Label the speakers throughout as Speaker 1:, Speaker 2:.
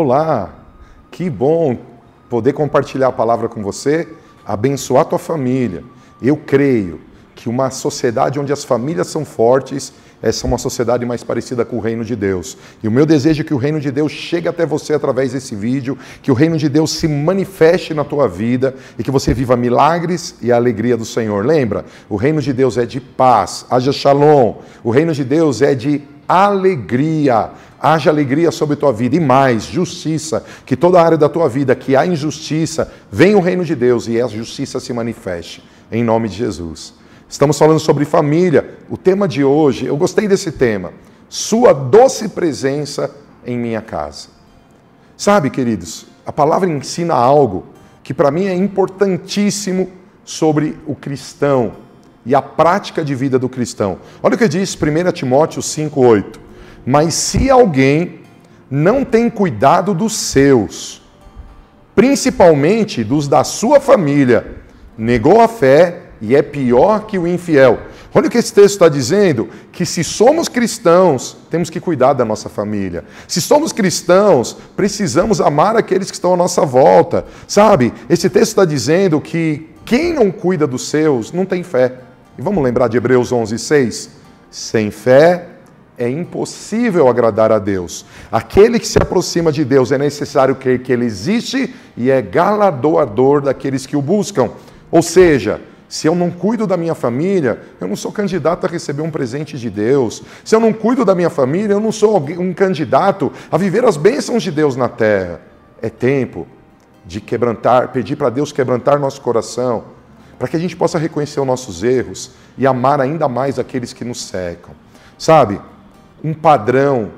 Speaker 1: Olá, que bom poder compartilhar a palavra com você, abençoar tua família. Eu creio que uma sociedade onde as famílias são fortes, essa é uma sociedade mais parecida com o reino de Deus. E o meu desejo é que o reino de Deus chegue até você através desse vídeo, que o reino de Deus se manifeste na tua vida e que você viva milagres e a alegria do Senhor. Lembra? O reino de Deus é de paz, haja shalom. O reino de Deus é de alegria haja alegria sobre a tua vida e mais, justiça, que toda área da tua vida que há injustiça, venha o reino de Deus e a justiça se manifeste, em nome de Jesus. Estamos falando sobre família. O tema de hoje, eu gostei desse tema, sua doce presença em minha casa. Sabe, queridos, a palavra ensina algo que para mim é importantíssimo sobre o cristão e a prática de vida do cristão. Olha o que diz 1 Timóteo 5,8. Mas se alguém não tem cuidado dos seus, principalmente dos da sua família, negou a fé e é pior que o infiel. Olha o que esse texto está dizendo: que se somos cristãos, temos que cuidar da nossa família. Se somos cristãos, precisamos amar aqueles que estão à nossa volta. Sabe? Esse texto está dizendo que quem não cuida dos seus não tem fé. E vamos lembrar de Hebreus 11, 6? Sem fé é impossível agradar a Deus. Aquele que se aproxima de Deus é necessário crer que Ele existe e é galardoador daqueles que o buscam. Ou seja, se eu não cuido da minha família, eu não sou candidato a receber um presente de Deus. Se eu não cuido da minha família, eu não sou um candidato a viver as bênçãos de Deus na terra. É tempo de quebrantar, pedir para Deus quebrantar nosso coração, para que a gente possa reconhecer os nossos erros e amar ainda mais aqueles que nos secam. Sabe? Um padrão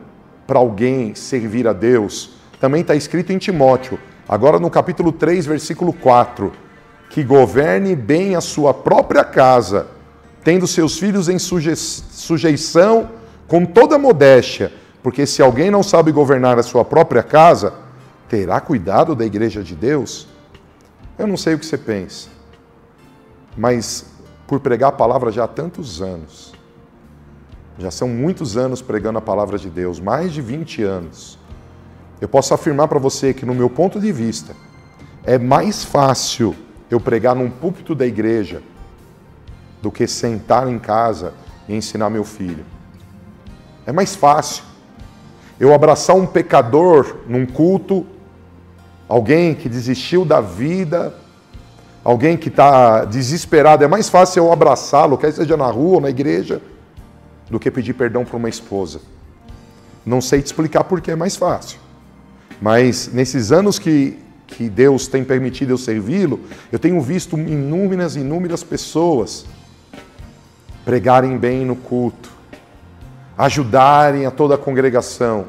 Speaker 1: para alguém servir a Deus, também está escrito em Timóteo, agora no capítulo 3, versículo 4, que governe bem a sua própria casa, tendo seus filhos em suje sujeição com toda modéstia, porque se alguém não sabe governar a sua própria casa, terá cuidado da igreja de Deus? Eu não sei o que você pensa, mas por pregar a palavra já há tantos anos, já são muitos anos pregando a palavra de Deus, mais de 20 anos. Eu posso afirmar para você que, no meu ponto de vista, é mais fácil eu pregar num púlpito da igreja do que sentar em casa e ensinar meu filho. É mais fácil eu abraçar um pecador num culto, alguém que desistiu da vida, alguém que está desesperado. É mais fácil eu abraçá-lo, quer seja na rua ou na igreja, do que pedir perdão para uma esposa. Não sei te explicar porque é mais fácil. Mas nesses anos que, que Deus tem permitido eu servi-lo, eu tenho visto inúmeras, inúmeras pessoas pregarem bem no culto, ajudarem a toda a congregação,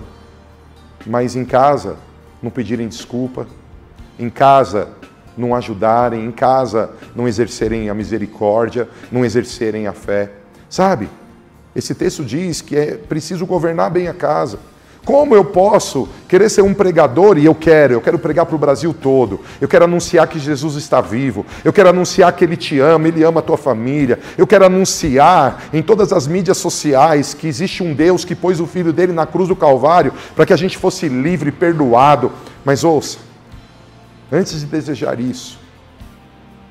Speaker 1: mas em casa não pedirem desculpa, em casa não ajudarem, em casa não exercerem a misericórdia, não exercerem a fé. Sabe? Esse texto diz que é preciso governar bem a casa. Como eu posso querer ser um pregador e eu quero, eu quero pregar para o Brasil todo, eu quero anunciar que Jesus está vivo, eu quero anunciar que Ele te ama, Ele ama a tua família, eu quero anunciar em todas as mídias sociais que existe um Deus que pôs o Filho dele na cruz do Calvário para que a gente fosse livre, perdoado. Mas ouça, antes de desejar isso,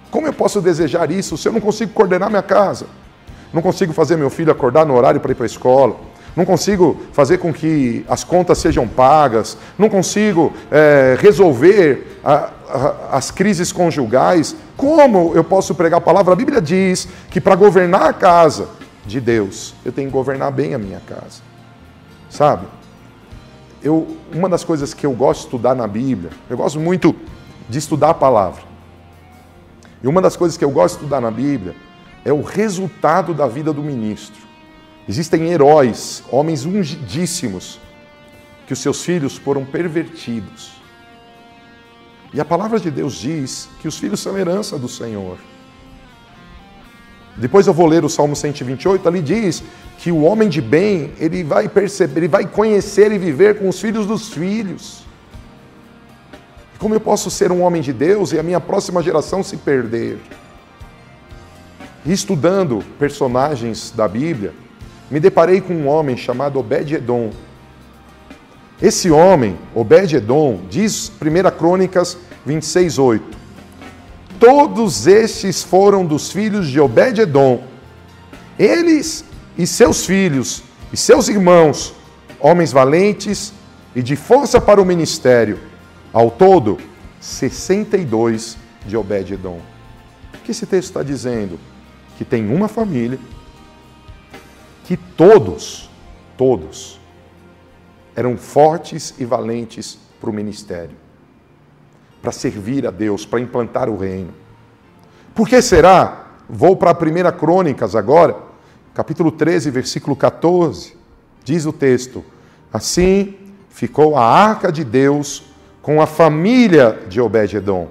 Speaker 1: como eu posso desejar isso se eu não consigo coordenar minha casa? Não consigo fazer meu filho acordar no horário para ir para a escola. Não consigo fazer com que as contas sejam pagas. Não consigo é, resolver a, a, as crises conjugais. Como eu posso pregar a palavra? A Bíblia diz que para governar a casa de Deus, eu tenho que governar bem a minha casa. Sabe? Eu, uma das coisas que eu gosto de estudar na Bíblia, eu gosto muito de estudar a palavra. E uma das coisas que eu gosto de estudar na Bíblia é o resultado da vida do ministro. Existem heróis, homens ungidíssimos, que os seus filhos foram pervertidos. E a palavra de Deus diz que os filhos são herança do Senhor. Depois eu vou ler o Salmo 128, ali diz que o homem de bem, ele vai perceber, ele vai conhecer e viver com os filhos dos filhos. Como eu posso ser um homem de Deus e a minha próxima geração se perder? Estudando personagens da Bíblia, me deparei com um homem chamado Obed-Edom, Esse homem, Obed-Edom, diz 1 Crônicas 26, 8. Todos estes foram dos filhos de Obed-Edom. Eles e seus filhos e seus irmãos, homens valentes e de força para o ministério. Ao todo, 62 de Obed-Edom. O que esse texto está dizendo? Que tem uma família que todos, todos, eram fortes e valentes para o ministério, para servir a Deus, para implantar o reino. Por que será? Vou para a primeira Crônicas agora, capítulo 13, versículo 14. Diz o texto: Assim ficou a arca de Deus com a família de Obed-Edom.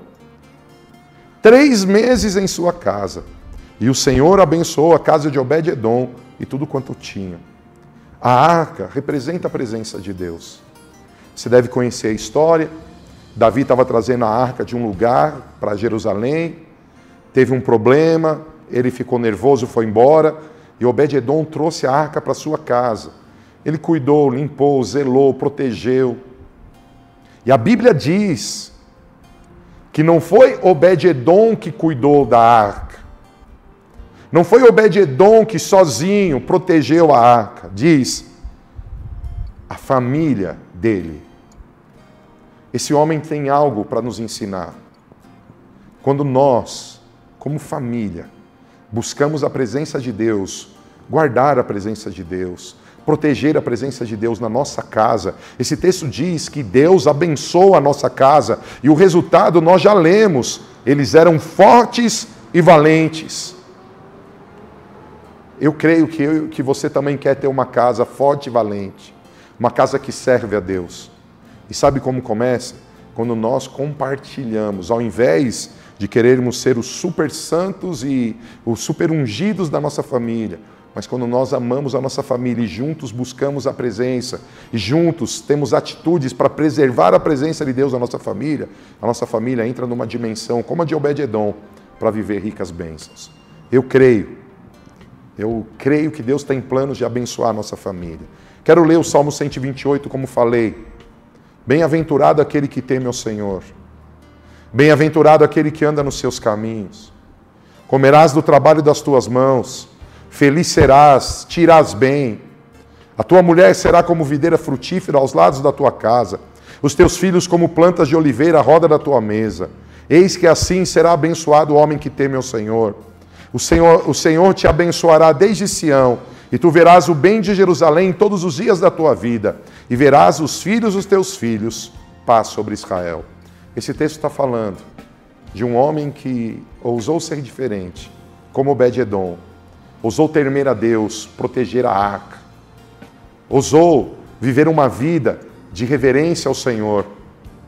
Speaker 1: Três meses em sua casa. E o Senhor abençoou a casa de Obed-Edom e tudo quanto tinha. A arca representa a presença de Deus. Você deve conhecer a história. Davi estava trazendo a arca de um lugar para Jerusalém, teve um problema, ele ficou nervoso, foi embora, e Obed-Edom trouxe a arca para sua casa. Ele cuidou, limpou, zelou, protegeu. E a Bíblia diz que não foi Obed-Edom que cuidou da arca. Não foi Obed-Edom que sozinho protegeu a arca. Diz a família dele. Esse homem tem algo para nos ensinar. Quando nós, como família, buscamos a presença de Deus, guardar a presença de Deus, proteger a presença de Deus na nossa casa. Esse texto diz que Deus abençoa a nossa casa e o resultado nós já lemos. Eles eram fortes e valentes. Eu creio que, eu, que você também quer ter uma casa forte e valente, uma casa que serve a Deus. E sabe como começa? Quando nós compartilhamos, ao invés de querermos ser os super santos e os super ungidos da nossa família, mas quando nós amamos a nossa família e juntos buscamos a presença, e juntos temos atitudes para preservar a presença de Deus na nossa família, a nossa família entra numa dimensão como a de Obed-Edom para viver ricas bênçãos. Eu creio, eu creio que Deus tem planos de abençoar a nossa família. Quero ler o Salmo 128, como falei. Bem-aventurado aquele que teme ao Senhor. Bem-aventurado aquele que anda nos seus caminhos. Comerás do trabalho das tuas mãos Feliz serás, tirás bem. A tua mulher será como videira frutífera aos lados da tua casa, os teus filhos como plantas de oliveira à roda da tua mesa. Eis que assim será abençoado o homem que teme ao Senhor. O Senhor, o Senhor te abençoará desde Sião, e tu verás o bem de Jerusalém todos os dias da tua vida, e verás os filhos dos teus filhos, paz sobre Israel. Esse texto está falando de um homem que ousou ser diferente, como Obed-Edom, ousou temer a Deus, proteger a arca, ousou viver uma vida de reverência ao Senhor.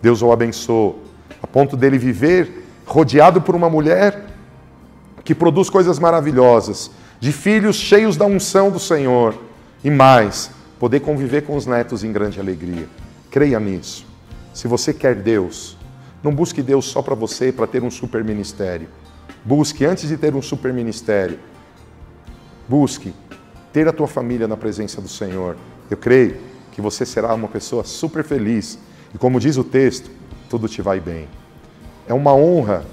Speaker 1: Deus o abençoou, a ponto dele viver rodeado por uma mulher que produz coisas maravilhosas, de filhos cheios da unção do Senhor e mais, poder conviver com os netos em grande alegria. Creia nisso. Se você quer Deus, não busque Deus só para você, para ter um super ministério. Busque, antes de ter um super ministério, Busque ter a tua família na presença do Senhor. Eu creio que você será uma pessoa super feliz. E como diz o texto, tudo te vai bem. É uma honra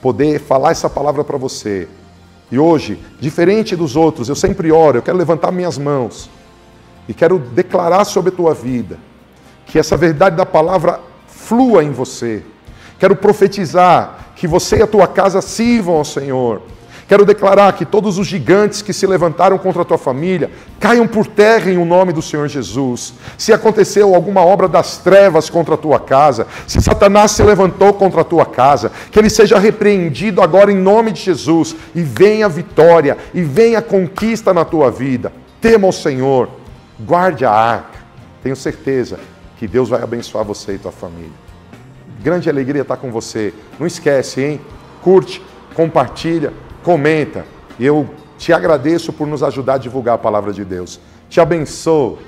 Speaker 1: poder falar essa palavra para você. E hoje, diferente dos outros, eu sempre oro, eu quero levantar minhas mãos e quero declarar sobre a tua vida que essa verdade da palavra flua em você. Quero profetizar que você e a tua casa sirvam ao Senhor Quero declarar que todos os gigantes que se levantaram contra a tua família caiam por terra em o nome do Senhor Jesus. Se aconteceu alguma obra das trevas contra a tua casa, se Satanás se levantou contra a tua casa, que ele seja repreendido agora em nome de Jesus e venha a vitória e venha a conquista na tua vida. Tema o Senhor, guarde a arca. Tenho certeza que Deus vai abençoar você e tua família. Grande alegria estar com você. Não esquece, hein? Curte, compartilha comenta. Eu te agradeço por nos ajudar a divulgar a palavra de Deus. Te abençoo